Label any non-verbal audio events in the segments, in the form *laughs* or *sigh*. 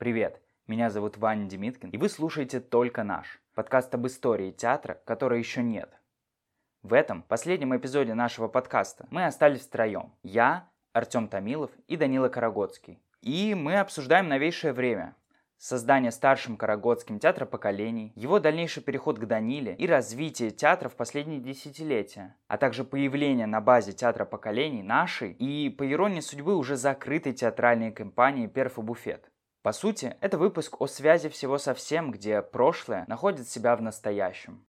Привет, меня зовут Ваня Демиткин, и вы слушаете «Только наш» – подкаст об истории театра, которой еще нет. В этом последнем эпизоде нашего подкаста мы остались втроем. Я, Артем Томилов и Данила Карагодский. И мы обсуждаем новейшее время, создание старшим Карагодским театра поколений, его дальнейший переход к Даниле и развитие театра в последние десятилетия, а также появление на базе театра поколений нашей и, по иронии судьбы, уже закрытой театральной компании «Перф и Буфет». По сути, это выпуск о связи всего со всем, где прошлое находит себя в настоящем.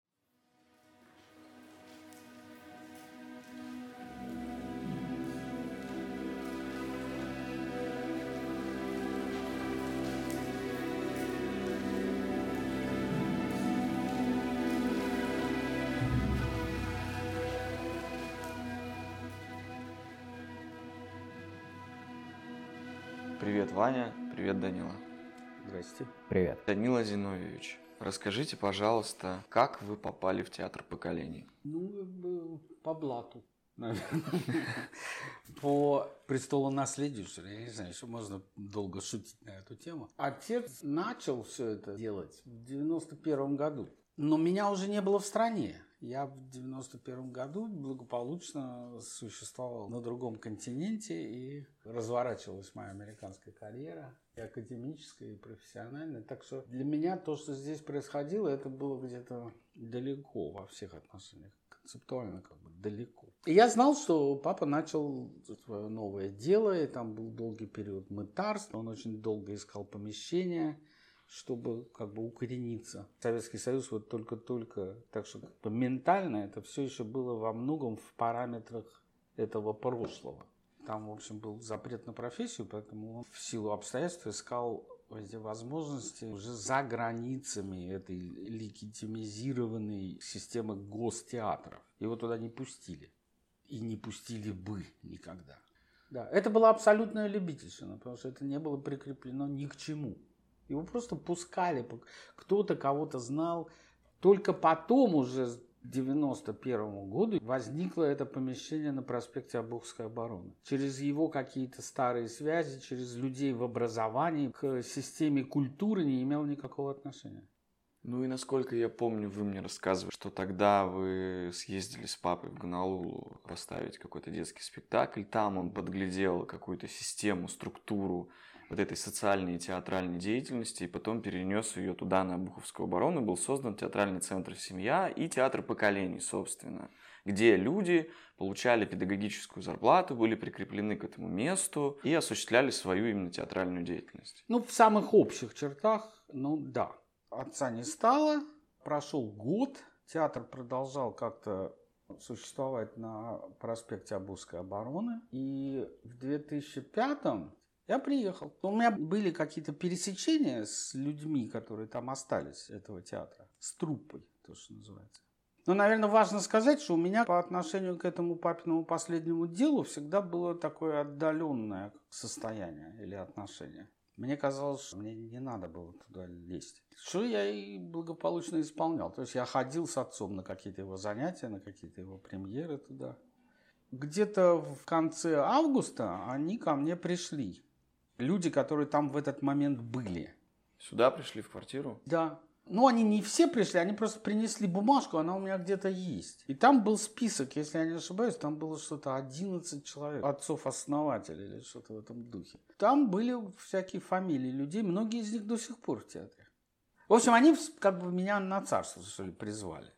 Привет, Ваня. Привет, Данила. Здрасте. Привет. Данила Зиновьевич, расскажите, пожалуйста, как вы попали в театр поколений? Ну, по блату, *laughs* наверное. По престолонаследию, что ли. Я не знаю, еще можно долго шутить на эту тему. Отец начал все это делать в 91 году. Но меня уже не было в стране. Я в 91 году благополучно существовал на другом континенте и разворачивалась моя американская карьера, и академическая, и профессиональная. Так что для меня то, что здесь происходило, это было где-то далеко во всех отношениях. Концептуально как бы далеко. И я знал, что папа начал свое новое дело, и там был долгий период мытарства. Он очень долго искал помещение чтобы как бы укорениться. Советский Союз вот только-только, так что как бы ментально это все еще было во многом в параметрах этого прошлого. Там, в общем, был запрет на профессию, поэтому он в силу обстоятельств искал эти возможности уже за границами этой легитимизированной системы гостеатров. Его туда не пустили. И не пустили бы никогда. Да, это была абсолютная любительщина, потому что это не было прикреплено ни к чему. Его просто пускали, кто-то кого-то знал. Только потом уже к 91 году возникло это помещение на проспекте Обухской обороны. Через его какие-то старые связи, через людей в образовании к системе культуры не имел никакого отношения. Ну и насколько я помню, вы мне рассказывали, что тогда вы съездили с папой в Гонолулу поставить какой-то детский спектакль. Там он подглядел какую-то систему, структуру вот этой социальной и театральной деятельности, и потом перенес ее туда, на Обуховскую оборону, был создан театральный центр «Семья» и театр поколений, собственно, где люди получали педагогическую зарплату, были прикреплены к этому месту и осуществляли свою именно театральную деятельность. Ну, в самых общих чертах, ну да. Отца не стало, прошел год, театр продолжал как-то существовать на проспекте Обузской обороны. И в 2005 я приехал. У меня были какие-то пересечения с людьми, которые там остались, этого театра. С труппой, то, что называется. Но, наверное, важно сказать, что у меня по отношению к этому папиному последнему делу всегда было такое отдаленное состояние или отношение. Мне казалось, что мне не надо было туда лезть. Что я и благополучно исполнял. То есть я ходил с отцом на какие-то его занятия, на какие-то его премьеры туда. Где-то в конце августа они ко мне пришли люди, которые там в этот момент были. Сюда пришли в квартиру? Да. Ну, они не все пришли, они просто принесли бумажку, она у меня где-то есть. И там был список, если я не ошибаюсь, там было что-то 11 человек, отцов-основателей или что-то в этом духе. Там были всякие фамилии людей, многие из них до сих пор в театре. В общем, они как бы меня на царство, что ли, призвали.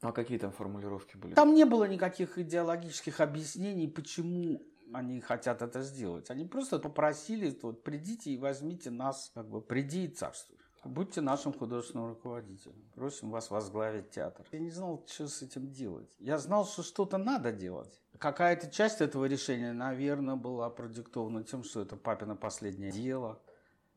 Ну, а какие там формулировки были? Там не было никаких идеологических объяснений, почему они хотят это сделать. Они просто попросили, вот, придите и возьмите нас, как бы, приди и царствуй. Будьте нашим художественным руководителем. Просим вас возглавить театр. Я не знал, что с этим делать. Я знал, что что-то надо делать. Какая-то часть этого решения, наверное, была продиктована тем, что это папина последнее дело.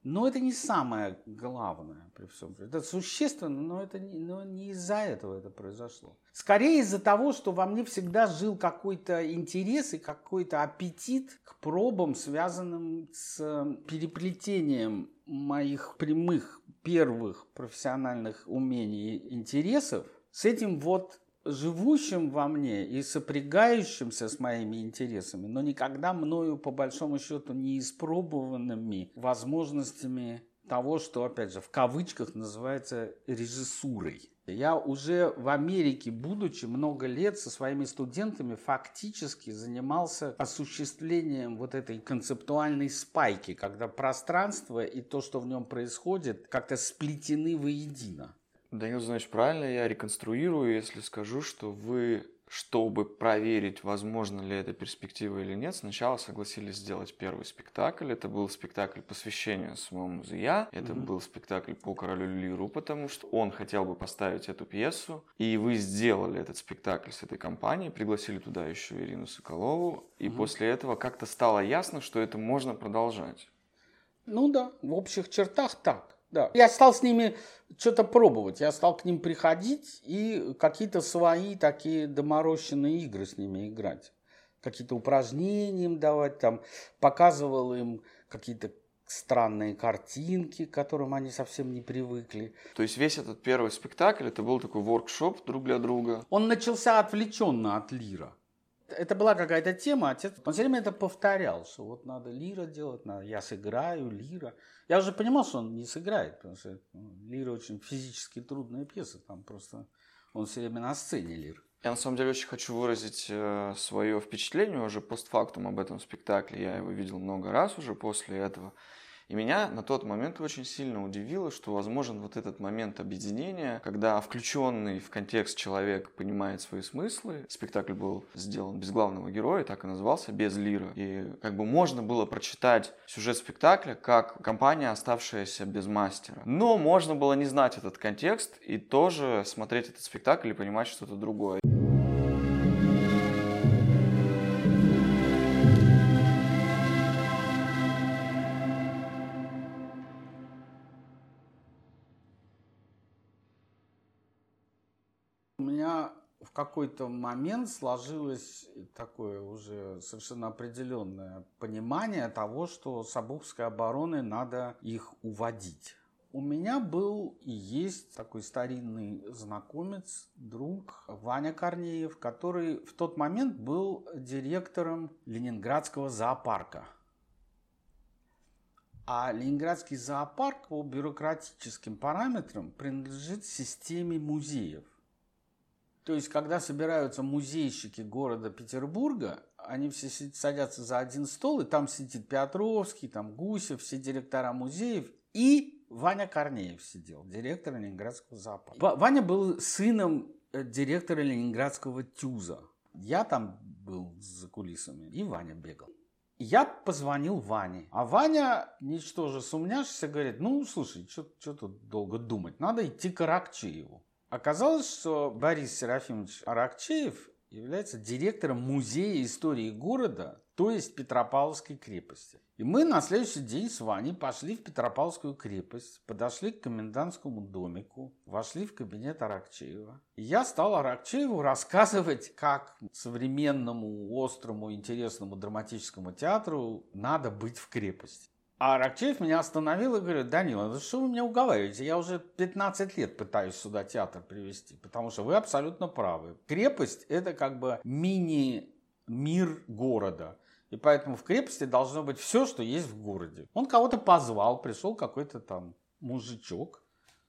Но это не самое главное при всем. Это существенно, но это не, но не из-за этого это произошло. Скорее из-за того, что во мне всегда жил какой-то интерес и какой-то аппетит к пробам, связанным с переплетением моих прямых первых профессиональных умений и интересов с этим вот живущим во мне и сопрягающимся с моими интересами, но никогда мною, по большому счету, не испробованными возможностями того, что, опять же, в кавычках называется режиссурой. Я уже в Америке, будучи много лет со своими студентами, фактически занимался осуществлением вот этой концептуальной спайки, когда пространство и то, что в нем происходит, как-то сплетены воедино. Данил, значит, правильно я реконструирую, если скажу, что вы чтобы проверить, возможно ли эта перспектива или нет, сначала согласились сделать первый спектакль. Это был спектакль посвящения самому Зия. Это mm-hmm. был спектакль по королю Лиру, потому что он хотел бы поставить эту пьесу. И вы сделали этот спектакль с этой компанией, пригласили туда еще Ирину Соколову. И mm-hmm. после этого как-то стало ясно, что это можно продолжать. Ну да, в общих чертах так. Да. Я стал с ними что-то пробовать. Я стал к ним приходить и какие-то свои такие доморощенные игры с ними играть. Какие-то упражнения им давать, там, показывал им какие-то странные картинки, к которым они совсем не привыкли. То есть весь этот первый спектакль, это был такой воркшоп друг для друга? Он начался отвлеченно от лира. Это была какая-то тема, отец, он все время это повторял, что вот надо лира делать, надо, я сыграю лира. Я уже понимал, что он не сыграет, потому что ну, лира очень физически трудная пьеса, там просто он все время на сцене лир. Я на самом деле очень хочу выразить э, свое впечатление уже постфактум об этом спектакле. Я его видел много раз уже после этого. И меня на тот момент очень сильно удивило, что возможен вот этот момент объединения, когда включенный в контекст человек понимает свои смыслы. Спектакль был сделан без главного героя, так и назывался, без лира. И как бы можно было прочитать сюжет спектакля как компания, оставшаяся без мастера. Но можно было не знать этот контекст и тоже смотреть этот спектакль и понимать что-то другое. Какой-то момент сложилось такое уже совершенно определенное понимание того, что с Обухской обороны надо их уводить. У меня был и есть такой старинный знакомец, друг Ваня Корнеев, который в тот момент был директором Ленинградского зоопарка. А Ленинградский зоопарк по бюрократическим параметрам принадлежит системе музеев. То есть, когда собираются музейщики города Петербурга, они все садятся за один стол, и там сидит Петровский, там Гусев, все директора музеев, и Ваня Корнеев сидел, директор Ленинградского зоопарка. Ваня был сыном э, директора Ленинградского ТЮЗа. Я там был за кулисами, и Ваня бегал. Я позвонил Ване. А Ваня, ничтоже сумняшися, говорит, ну, слушай, что тут долго думать, надо идти к Аракчееву. Оказалось, что Борис Серафимович Аракчеев является директором Музея истории города, то есть Петропавловской крепости. И мы на следующий день с Ваней пошли в Петропавловскую крепость, подошли к комендантскому домику, вошли в кабинет Аракчеева. И я стал Аракчееву рассказывать, как современному, острому, интересному драматическому театру надо быть в крепости. А Аракчеев меня остановил и говорит, Данила, ну что вы меня уговариваете? Я уже 15 лет пытаюсь сюда театр привести, потому что вы абсолютно правы. Крепость – это как бы мини-мир города. И поэтому в крепости должно быть все, что есть в городе. Он кого-то позвал, пришел какой-то там мужичок,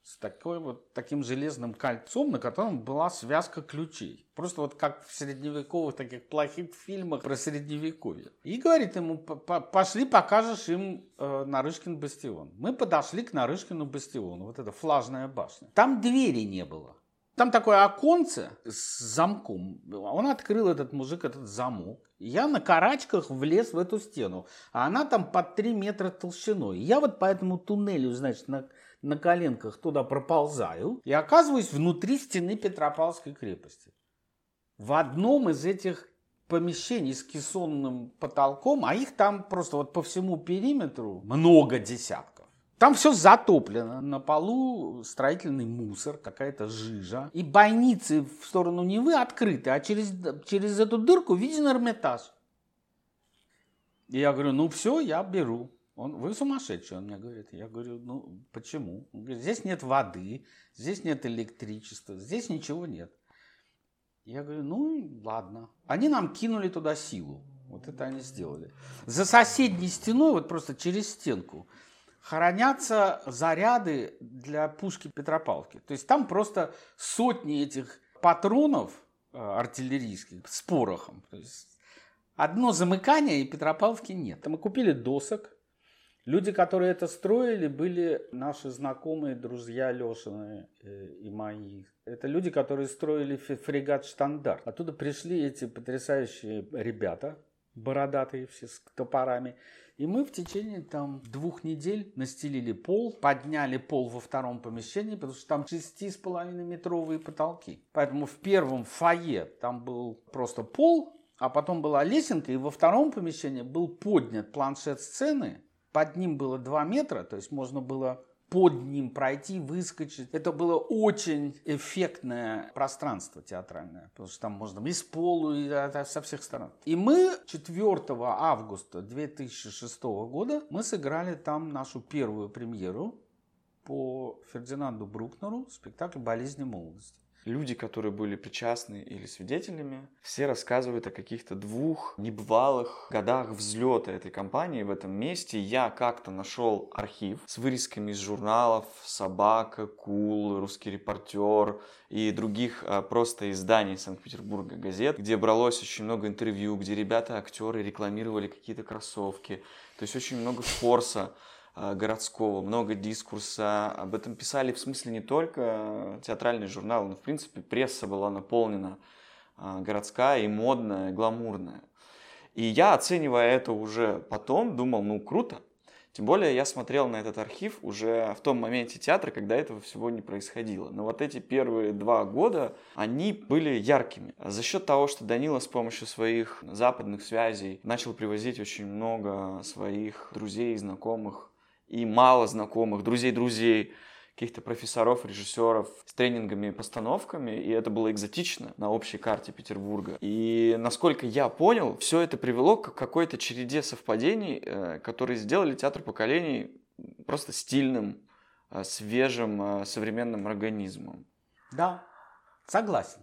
с такой вот, таким железным кольцом, на котором была связка ключей. Просто вот как в средневековых таких плохих фильмах про средневековье. И говорит ему, пошли покажешь им э, Нарышкин бастион. Мы подошли к Нарышкину бастиону, вот эта флажная башня. Там двери не было. Там такое оконце с замком. Он открыл этот мужик, этот замок. Я на карачках влез в эту стену. А она там под 3 метра толщиной. Я вот по этому туннелю, значит, на, на коленках туда проползаю и оказываюсь внутри стены Петропавловской крепости. В одном из этих помещений с кессонным потолком, а их там просто вот по всему периметру много десятков. Там все затоплено. На полу строительный мусор, какая-то жижа. И бойницы в сторону Невы открыты, а через, через эту дырку виден Эрмитаж. И я говорю, ну все, я беру. Он, вы сумасшедший, он мне говорит. Я говорю, ну почему? Он говорит, здесь нет воды, здесь нет электричества, здесь ничего нет. Я говорю, ну ладно. Они нам кинули туда силу. Вот это они сделали. За соседней стеной, вот просто через стенку, хранятся заряды для пушки Петропавловки. То есть там просто сотни этих патронов э, артиллерийских с порохом. То есть одно замыкание и Петропавловки нет. Мы купили досок. Люди, которые это строили, были наши знакомые, друзья Лешины э, и мои. Это люди, которые строили фрегат «Штандарт». Оттуда пришли эти потрясающие ребята, бородатые все с топорами. И мы в течение там двух недель настелили пол, подняли пол во втором помещении, потому что там шести с половиной метровые потолки. Поэтому в первом фойе там был просто пол, а потом была лесенка, и во втором помещении был поднят планшет сцены. Под ним было 2 метра, то есть можно было под ним пройти, выскочить. Это было очень эффектное пространство театральное, потому что там можно и с полу, и со всех сторон. И мы 4 августа 2006 года мы сыграли там нашу первую премьеру по Фердинанду Брукнеру спектакль «Болезни молодости» люди, которые были причастны или свидетелями, все рассказывают о каких-то двух небывалых годах взлета этой компании в этом месте. Я как-то нашел архив с вырезками из журналов «Собака», «Кул», «Русский репортер» и других а, просто изданий Санкт-Петербурга газет, где бралось очень много интервью, где ребята-актеры рекламировали какие-то кроссовки. То есть очень много форса городского, много дискурса. Об этом писали, в смысле, не только театральные журналы, но, в принципе, пресса была наполнена э, городская и модная, гламурная. И я, оценивая это уже потом, думал, ну, круто. Тем более я смотрел на этот архив уже в том моменте театра, когда этого всего не происходило. Но вот эти первые два года, они были яркими. За счет того, что Данила с помощью своих западных связей начал привозить очень много своих друзей и знакомых и мало знакомых, друзей друзей, каких-то профессоров, режиссеров с тренингами и постановками, и это было экзотично на общей карте Петербурга. И насколько я понял, все это привело к какой-то череде совпадений, э, которые сделали театр поколений просто стильным, э, свежим, э, современным организмом. Да, согласен.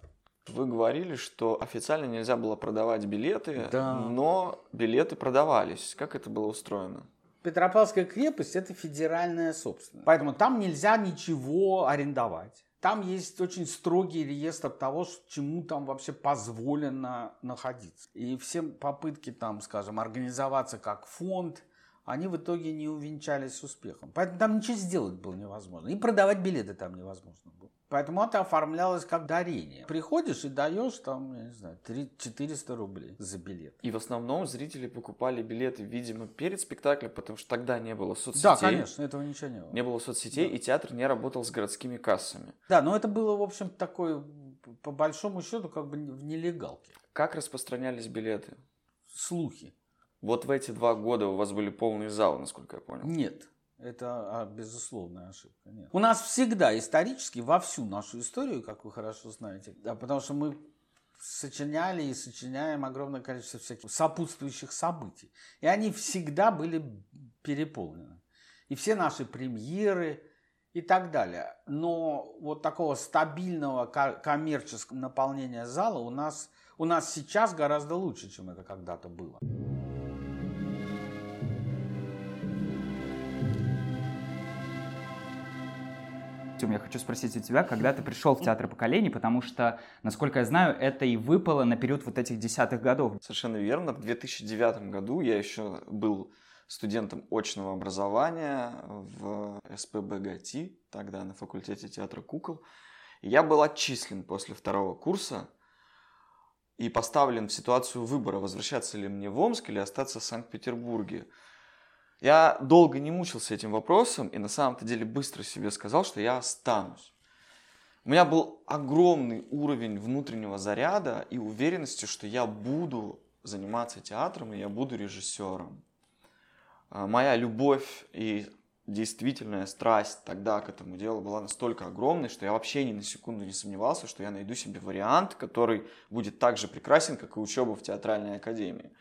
Вы говорили, что официально нельзя было продавать билеты, да. но билеты продавались. Как это было устроено? Петропавловская крепость – это федеральная собственность. Поэтому там нельзя ничего арендовать. Там есть очень строгий реестр того, чему там вообще позволено находиться. И все попытки там, скажем, организоваться как фонд, они в итоге не увенчались успехом. Поэтому там ничего сделать было невозможно. И продавать билеты там невозможно было. Поэтому это оформлялось как дарение. Приходишь и даешь там, я не знаю, 3 400 рублей за билет. И в основном зрители покупали билеты, видимо, перед спектаклем, потому что тогда не было соцсетей. Да, конечно, этого ничего не было. Не было соцсетей, да. и театр не работал с городскими кассами. Да, но это было, в общем, такой, по большому счету, как бы в нелегалке. Как распространялись билеты? Слухи. Вот в эти два года у вас были полные залы, насколько я понял. Нет. Это а, безусловная ошибка. Нет. У нас всегда исторически, во всю нашу историю, как вы хорошо знаете, да, потому что мы сочиняли и сочиняем огромное количество всяких сопутствующих событий. И они всегда были переполнены. И все наши премьеры и так далее. Но вот такого стабильного коммерческого наполнения зала у нас, у нас сейчас гораздо лучше, чем это когда-то было. Тем, я хочу спросить у тебя, когда ты пришел в театр поколений, потому что, насколько я знаю, это и выпало на период вот этих десятых годов. Совершенно верно. В 2009 году я еще был студентом очного образования в СПБГТ, тогда на факультете театра кукол. Я был отчислен после второго курса и поставлен в ситуацию выбора, возвращаться ли мне в Омск или остаться в Санкт-Петербурге. Я долго не мучился этим вопросом и на самом-то деле быстро себе сказал, что я останусь. У меня был огромный уровень внутреннего заряда и уверенности, что я буду заниматься театром и я буду режиссером. А, моя любовь и действительная страсть тогда к этому делу была настолько огромной, что я вообще ни на секунду не сомневался, что я найду себе вариант, который будет так же прекрасен, как и учеба в театральной академии.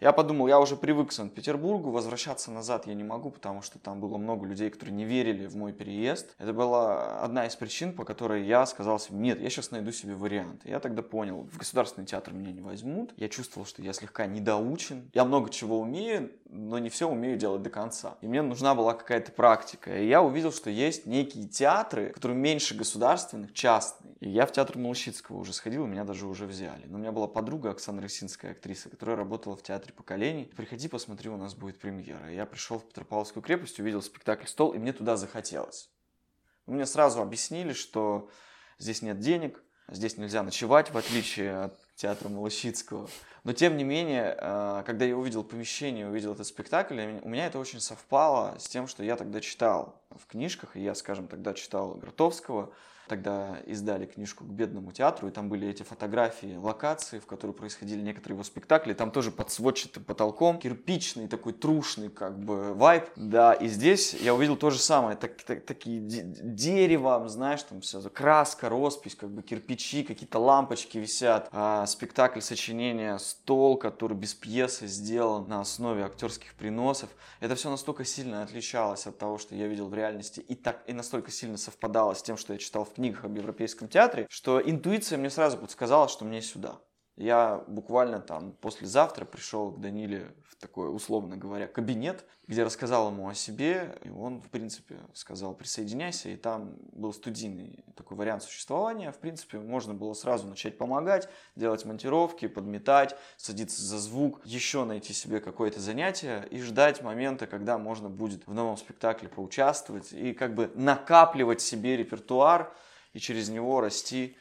Я подумал, я уже привык к Санкт-Петербургу, возвращаться назад я не могу, потому что там было много людей, которые не верили в мой переезд. Это была одна из причин, по которой я сказал себе, нет, я сейчас найду себе вариант. Я тогда понял, в государственный театр меня не возьмут. Я чувствовал, что я слегка недоучен. Я много чего умею, но не все умею делать до конца. И мне нужна была какая-то практика. И я увидел, что есть некие театры, которые меньше государственных, частные. И я в театр Малышицкого уже сходил, меня даже уже взяли. Но у меня была подруга Оксана Рысинская, актриса, которая работала в театре театре поколений. Приходи, посмотри, у нас будет премьера. Я пришел в Петропавловскую крепость, увидел спектакль «Стол», и мне туда захотелось. Мне сразу объяснили, что здесь нет денег, здесь нельзя ночевать, в отличие от театра Малышицкого. Но тем не менее, э, когда я увидел помещение, увидел этот спектакль, у меня это очень совпало с тем, что я тогда читал в книжках, и я, скажем, тогда читал Гротовского, Тогда издали книжку к бедному театру, и там были эти фотографии локации, в которой происходили некоторые его спектакли. Там тоже под сводчатым потолком, кирпичный такой трушный как бы вайб. Да, и здесь я увидел то же самое, так, так, такие дерево, знаешь, там все, краска, роспись, как бы кирпичи, какие-то лампочки висят. А, спектакль сочинения «Стол», который без пьесы сделан на основе актерских приносов. Это все настолько сильно отличалось от того, что я видел в реальности, и, так, и настолько сильно совпадало с тем, что я читал в книгах об европейском театре, что интуиция мне сразу подсказала, что мне сюда. Я буквально там послезавтра пришел к Даниле в такой, условно говоря, кабинет, где рассказал ему о себе, и он, в принципе, сказал, присоединяйся, и там был студийный такой вариант существования, в принципе, можно было сразу начать помогать, делать монтировки, подметать, садиться за звук, еще найти себе какое-то занятие и ждать момента, когда можно будет в новом спектакле поучаствовать и как бы накапливать себе репертуар и через него расти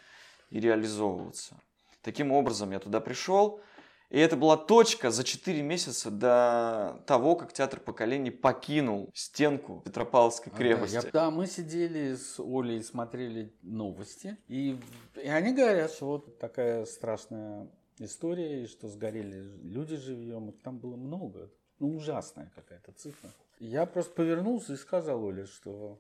и реализовываться. Таким образом, я туда пришел, и это была точка за 4 месяца до того, как театр поколений покинул стенку Петропавловской крепости. Да, я, да, мы сидели с Олей, смотрели новости, и, и они говорят, что вот такая страшная история, и что сгорели люди живьем, там было много. Ну, ужасная какая-то цифра. Я просто повернулся и сказал Оле, что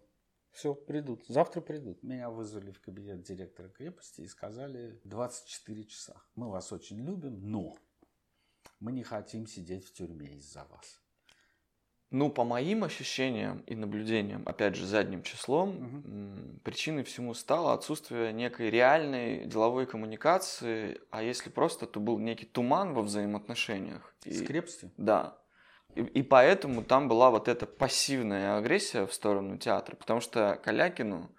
все, придут. Завтра придут. Меня вызвали в кабинет директора крепости и сказали 24 часа. Мы вас очень любим, но мы не хотим сидеть в тюрьме из-за вас. Ну, по моим ощущениям и наблюдениям, опять же, задним числом, угу. причиной всему стало отсутствие некой реальной деловой коммуникации, а если просто, то был некий туман во взаимоотношениях. С крепостью? Да. И, поэтому там была вот эта пассивная агрессия в сторону театра, потому что Калякину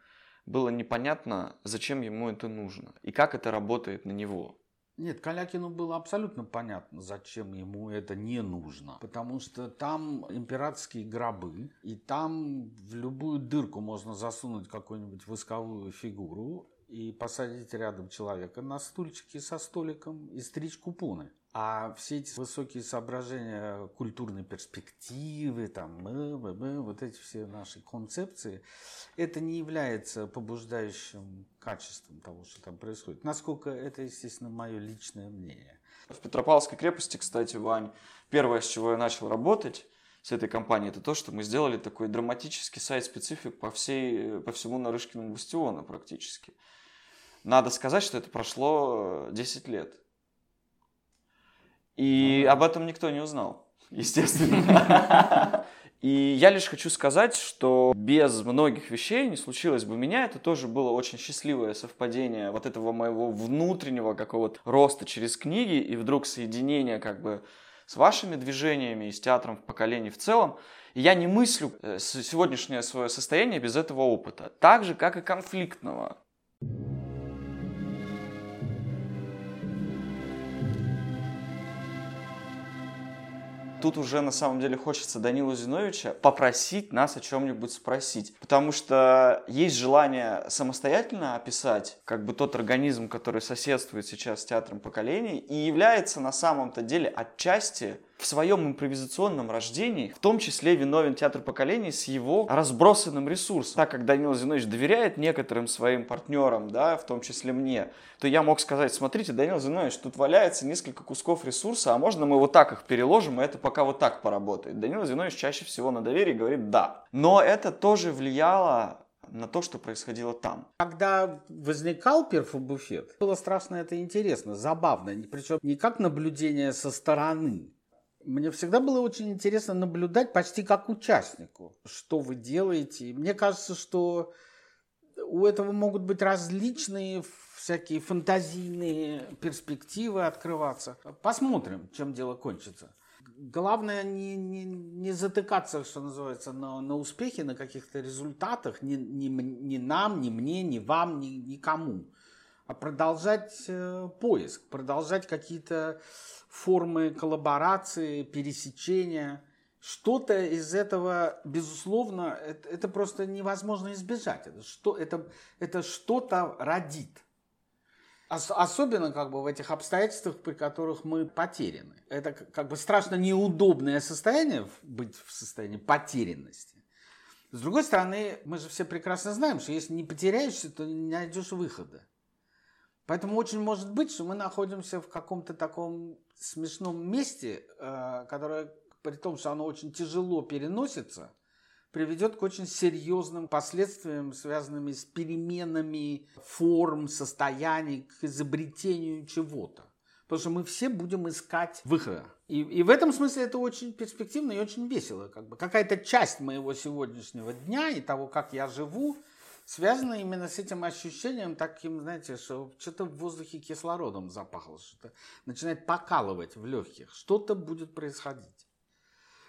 было непонятно, зачем ему это нужно и как это работает на него. Нет, Калякину было абсолютно понятно, зачем ему это не нужно. Потому что там императорские гробы, и там в любую дырку можно засунуть какую-нибудь восковую фигуру и посадить рядом человека на стульчике со столиком и стричь купоны. А все эти высокие соображения культурной перспективы, там, мы, мы, мы, вот эти все наши концепции, это не является побуждающим качеством того, что там происходит. Насколько это, естественно, мое личное мнение. В Петропавловской крепости, кстати, Вань, первое, с чего я начал работать, с этой компанией, это то, что мы сделали такой драматический сайт-специфик по, всей, по всему Нарышкину бастиону практически. Надо сказать, что это прошло 10 лет. И об этом никто не узнал, *laughs* естественно. И я лишь хочу сказать, что без многих вещей не случилось бы меня. Это тоже было очень счастливое совпадение вот этого моего внутреннего какого-то роста через книги и вдруг соединение как бы с вашими движениями и с театром в поколении в целом. И я не мыслю э, сегодняшнее свое состояние без этого опыта. Так же, как и конфликтного. Тут уже на самом деле хочется Данилу Зиновича попросить нас о чем-нибудь спросить. Потому что есть желание самостоятельно описать как бы тот организм, который соседствует сейчас с театром поколений и является на самом-то деле отчасти в своем импровизационном рождении, в том числе виновен театр поколений с его разбросанным ресурсом. Так как Данил Зинович доверяет некоторым своим партнерам, да, в том числе мне, то я мог сказать, смотрите, Данил Зинович, тут валяется несколько кусков ресурса, а можно мы вот так их переложим, и это пока вот так поработает. Данил Зинович чаще всего на доверии говорит «да». Но это тоже влияло на то, что происходило там. Когда возникал перфобуфет, было страшно это интересно, забавно, причем не как наблюдение со стороны, мне всегда было очень интересно наблюдать почти как участнику, что вы делаете. И мне кажется, что у этого могут быть различные всякие фантазийные перспективы открываться. Посмотрим, чем дело кончится. Главное не, не, не затыкаться, что называется, на, на успехе, на каких-то результатах, ни, ни, ни нам, ни мне, ни вам, ни, никому. А продолжать э, поиск, продолжать какие-то формы коллаборации, пересечения. Что-то из этого, безусловно, это, это просто невозможно избежать. Это, что, это, это что-то родит. Ос- особенно как бы в этих обстоятельствах, при которых мы потеряны. Это как бы страшно неудобное состояние, быть в состоянии потерянности. С другой стороны, мы же все прекрасно знаем, что если не потеряешься, то не найдешь выхода. Поэтому очень может быть, что мы находимся в каком-то таком смешном месте, э, которое, при том, что оно очень тяжело переносится, приведет к очень серьезным последствиям, связанными с переменами форм, состояний, к изобретению чего-то. Потому что мы все будем искать выхода. И, и в этом смысле это очень перспективно и очень весело. Как бы. Какая-то часть моего сегодняшнего дня и того, как я живу, связана именно с этим ощущением таким, знаете, что что-то в воздухе кислородом запахло, что-то начинает покалывать в легких, что-то будет происходить.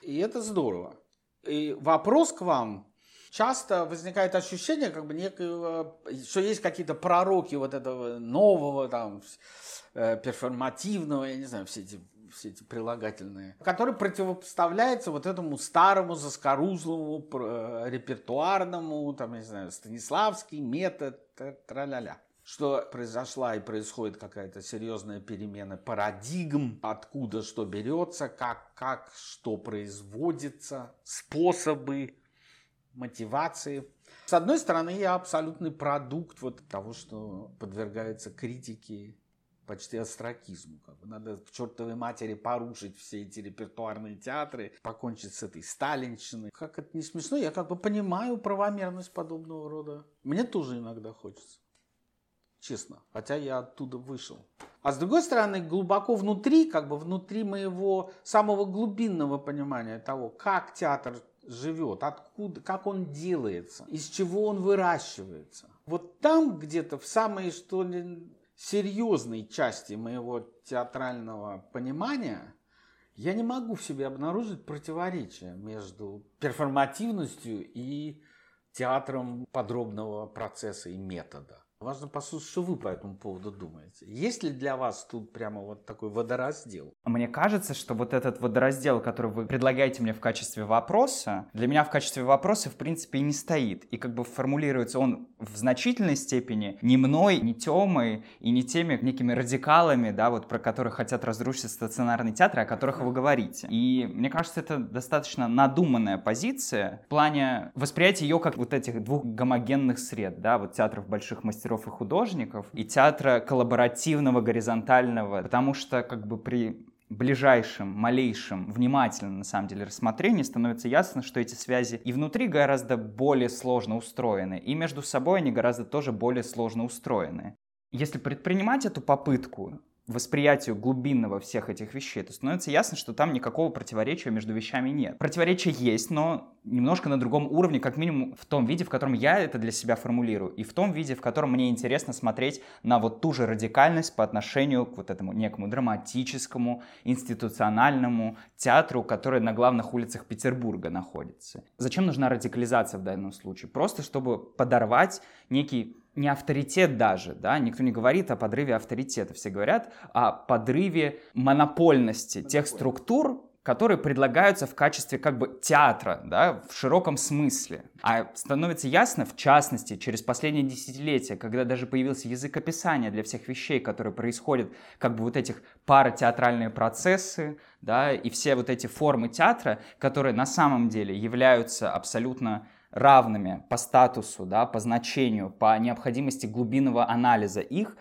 И это здорово. И вопрос к вам, часто возникает ощущение, как бы некого, что есть какие-то пророки вот этого нового, там, э, перформативного, я не знаю, все эти все эти прилагательные, который противопоставляется вот этому старому, заскорузлому, э, репертуарному, там, я не знаю, Станиславский метод, тра-ля-ля что произошла и происходит какая-то серьезная перемена парадигм, откуда что берется, как, как что производится, способы, мотивации. С одной стороны, я абсолютный продукт вот того, что подвергается критике почти астракизму. Как бы надо к чертовой матери порушить все эти репертуарные театры, покончить с этой сталинщиной. Как это не смешно, я как бы понимаю правомерность подобного рода. Мне тоже иногда хочется. Честно. Хотя я оттуда вышел. А с другой стороны, глубоко внутри, как бы внутри моего самого глубинного понимания того, как театр живет, откуда, как он делается, из чего он выращивается. Вот там где-то в самой, что ли, серьезной части моего театрального понимания я не могу в себе обнаружить противоречия между перформативностью и театром подробного процесса и метода. Важно послушать, что вы по этому поводу думаете. Есть ли для вас тут прямо вот такой водораздел? Мне кажется, что вот этот водораздел, который вы предлагаете мне в качестве вопроса, для меня в качестве вопроса в принципе и не стоит. И как бы формулируется он в значительной степени не мной, не Тёмой и не теми некими радикалами, да, вот про которых хотят разрушить стационарный театр, о которых вы говорите. И мне кажется, это достаточно надуманная позиция в плане восприятия ее как вот этих двух гомогенных сред, да, вот театров больших мастеров мастеров и художников, и театра коллаборативного, горизонтального, потому что как бы при ближайшем, малейшем, внимательном, на самом деле, рассмотрении становится ясно, что эти связи и внутри гораздо более сложно устроены, и между собой они гораздо тоже более сложно устроены. Если предпринимать эту попытку, восприятию глубинного всех этих вещей, то становится ясно, что там никакого противоречия между вещами нет. Противоречие есть, но немножко на другом уровне, как минимум в том виде, в котором я это для себя формулирую, и в том виде, в котором мне интересно смотреть на вот ту же радикальность по отношению к вот этому некому драматическому, институциональному театру, который на главных улицах Петербурга находится. Зачем нужна радикализация в данном случае? Просто чтобы подорвать некий не авторитет даже, да, никто не говорит о подрыве авторитета, все говорят о подрыве монопольности тех структур, которые предлагаются в качестве как бы театра, да, в широком смысле. А становится ясно, в частности, через последние десятилетия, когда даже появился язык описания для всех вещей, которые происходят, как бы вот этих паратеатральные процессы, да, и все вот эти формы театра, которые на самом деле являются абсолютно равными по статусу, да, по значению, по необходимости глубинного анализа их,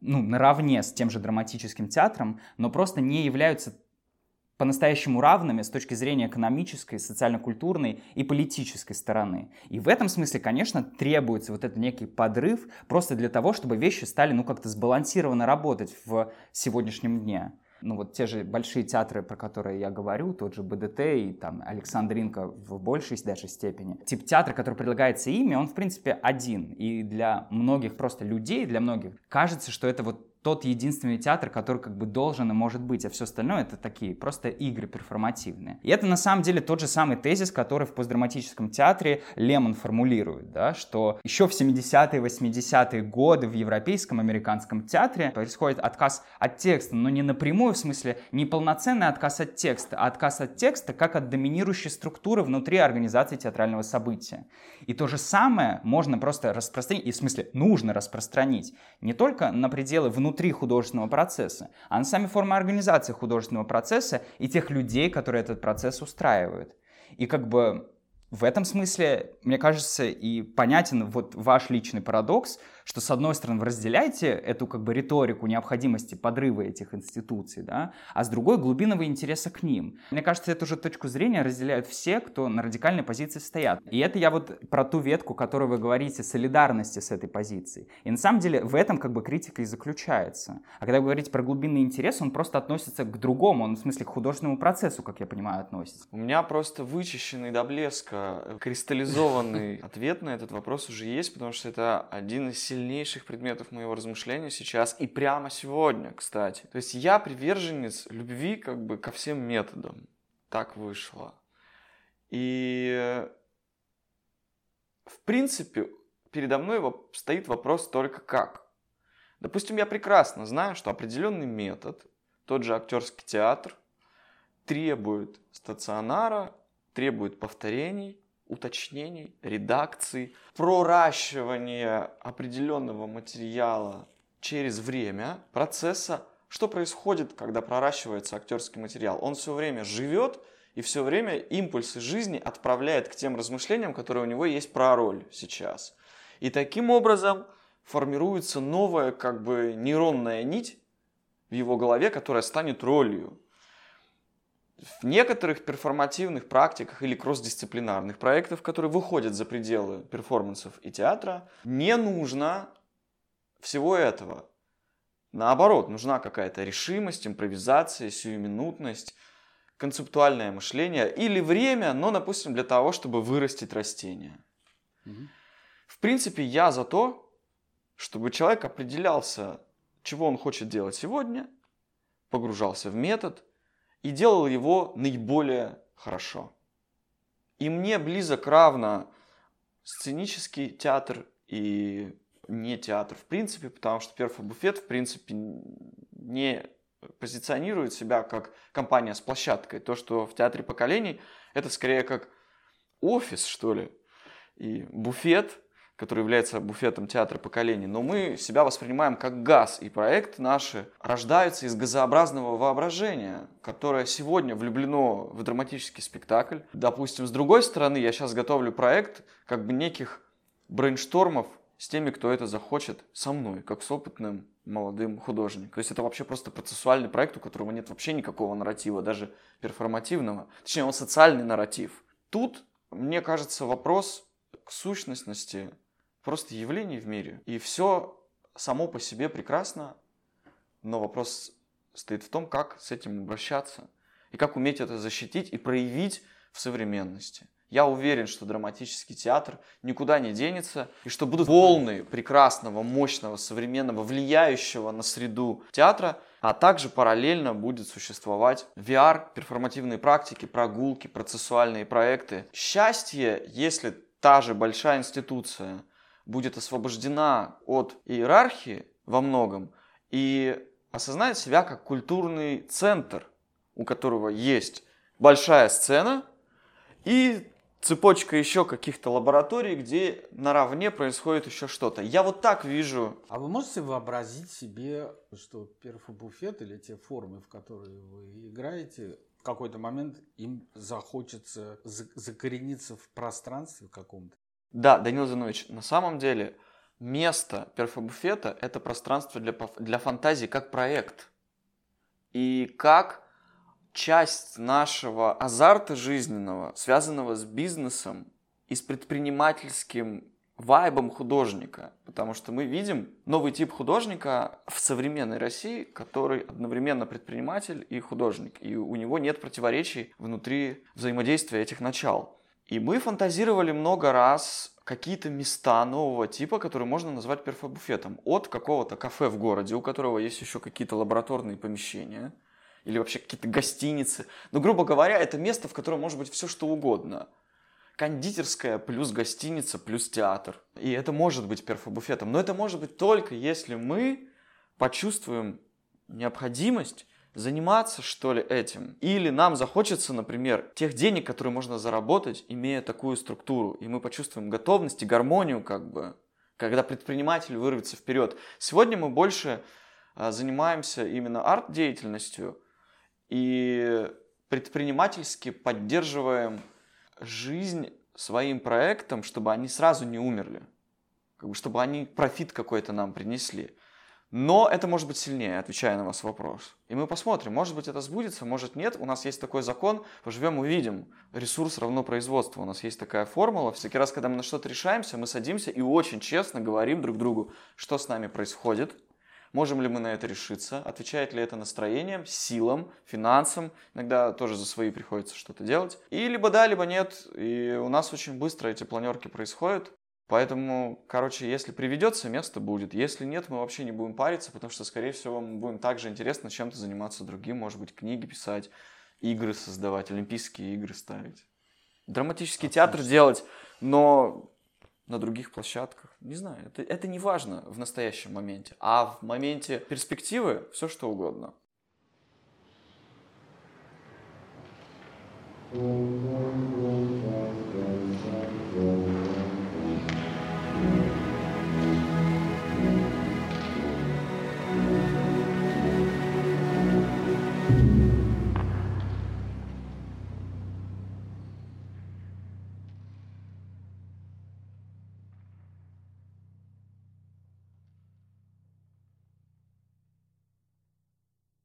ну, наравне с тем же драматическим театром, но просто не являются по-настоящему равными с точки зрения экономической, социально-культурной и политической стороны. И в этом смысле, конечно, требуется вот этот некий подрыв просто для того, чтобы вещи стали, ну, как-то сбалансированно работать в сегодняшнем дне. Ну вот те же большие театры, про которые я говорю, тот же БДТ и там Александринка в большей даже степени. Тип театра, который предлагается ими, он в принципе один. И для многих просто людей, для многих кажется, что это вот тот единственный театр, который как бы должен и может быть, а все остальное это такие просто игры перформативные. И это на самом деле тот же самый тезис, который в постдраматическом театре Лемон формулирует, да, что еще в 70-е, 80-е годы в европейском, американском театре происходит отказ от текста, но не напрямую, в смысле не полноценный отказ от текста, а отказ от текста как от доминирующей структуры внутри организации театрального события. И то же самое можно просто распространить, и в смысле нужно распространить не только на пределы внутреннего внутри художественного процесса, а на сами формы организации художественного процесса и тех людей, которые этот процесс устраивают. И как бы в этом смысле, мне кажется, и понятен вот ваш личный парадокс, что, с одной стороны, вы разделяете эту как бы риторику необходимости подрыва этих институций, да, а с другой — глубинного интереса к ним. Мне кажется, эту же точку зрения разделяют все, кто на радикальной позиции стоят. И это я вот про ту ветку, которую вы говорите, солидарности с этой позицией. И на самом деле в этом как бы критика и заключается. А когда вы говорите про глубинный интерес, он просто относится к другому, он в смысле к художественному процессу, как я понимаю, относится. У меня просто вычищенный до блеска, кристаллизованный *laughs* ответ на этот вопрос уже есть, потому что это один из сильнейших предметов моего размышления сейчас и прямо сегодня, кстати. То есть я приверженец любви как бы ко всем методам. Так вышло. И в принципе передо мной стоит вопрос только как. Допустим, я прекрасно знаю, что определенный метод, тот же актерский театр, требует стационара, требует повторений, уточнений, редакций, проращивания определенного материала через время процесса. Что происходит, когда проращивается актерский материал? Он все время живет и все время импульсы жизни отправляет к тем размышлениям, которые у него есть про роль сейчас. И таким образом формируется новая как бы нейронная нить в его голове, которая станет ролью в некоторых перформативных практиках или кросс-дисциплинарных проектах, которые выходят за пределы перформансов и театра, не нужно всего этого. Наоборот, нужна какая-то решимость, импровизация, сиюминутность, концептуальное мышление или время, но, допустим, для того, чтобы вырастить растение. Угу. В принципе, я за то, чтобы человек определялся, чего он хочет делать сегодня, погружался в метод – и делал его наиболее хорошо. И мне близок равно сценический театр и не театр в принципе, потому что Перфобуфет в принципе не позиционирует себя как компания с площадкой. То, что в театре поколений, это скорее как офис, что ли. И буфет который является буфетом театра поколений, но мы себя воспринимаем как газ, и проекты наши рождаются из газообразного воображения, которое сегодня влюблено в драматический спектакль. Допустим, с другой стороны, я сейчас готовлю проект как бы неких брейнштормов с теми, кто это захочет со мной, как с опытным молодым художником. То есть это вообще просто процессуальный проект, у которого нет вообще никакого нарратива, даже перформативного. Точнее, он социальный нарратив. Тут, мне кажется, вопрос к сущностности просто явление в мире. И все само по себе прекрасно, но вопрос стоит в том, как с этим обращаться и как уметь это защитить и проявить в современности. Я уверен, что драматический театр никуда не денется, и что будут волны прекрасного, мощного, современного, влияющего на среду театра, а также параллельно будет существовать VR, перформативные практики, прогулки, процессуальные проекты. Счастье, если та же большая институция будет освобождена от иерархии во многом и осознает себя как культурный центр, у которого есть большая сцена и цепочка еще каких-то лабораторий, где наравне происходит еще что-то. Я вот так вижу. А вы можете вообразить себе, что перфобуфет или те формы, в которые вы играете, в какой-то момент им захочется закорениться в пространстве каком-то? Да, Данил Зинович, на самом деле место перфобуфета – это пространство для, для фантазии как проект. И как часть нашего азарта жизненного, связанного с бизнесом и с предпринимательским вайбом художника, потому что мы видим новый тип художника в современной России, который одновременно предприниматель и художник, и у него нет противоречий внутри взаимодействия этих начал. И мы фантазировали много раз какие-то места нового типа, которые можно назвать перфобуфетом. От какого-то кафе в городе, у которого есть еще какие-то лабораторные помещения, или вообще какие-то гостиницы. Но, грубо говоря, это место, в котором может быть все что угодно – кондитерская плюс гостиница плюс театр. И это может быть перфобуфетом. Но это может быть только если мы почувствуем необходимость заниматься, что ли, этим. Или нам захочется, например, тех денег, которые можно заработать, имея такую структуру. И мы почувствуем готовность и гармонию, как бы, когда предприниматель вырвется вперед. Сегодня мы больше а, занимаемся именно арт-деятельностью и предпринимательски поддерживаем жизнь своим проектом, чтобы они сразу не умерли. Как бы, чтобы они профит какой-то нам принесли. Но это может быть сильнее, отвечая на ваш вопрос. И мы посмотрим, может быть это сбудется, может нет. У нас есть такой закон, поживем, увидим. Ресурс равно производству. У нас есть такая формула. Всякий раз, когда мы на что-то решаемся, мы садимся и очень честно говорим друг другу, что с нами происходит, Можем ли мы на это решиться? Отвечает ли это настроением, силам, финансам? Иногда тоже за свои приходится что-то делать. И либо да, либо нет. И у нас очень быстро эти планерки происходят. Поэтому, короче, если приведется, место будет. Если нет, мы вообще не будем париться, потому что, скорее всего, мы будем также интересно чем-то заниматься другим. Может быть, книги писать, игры создавать, олимпийские игры ставить. Драматический Отлично. театр делать, но на других площадках. Не знаю, это, это не важно в настоящем моменте. А в моменте перспективы все что угодно. thank you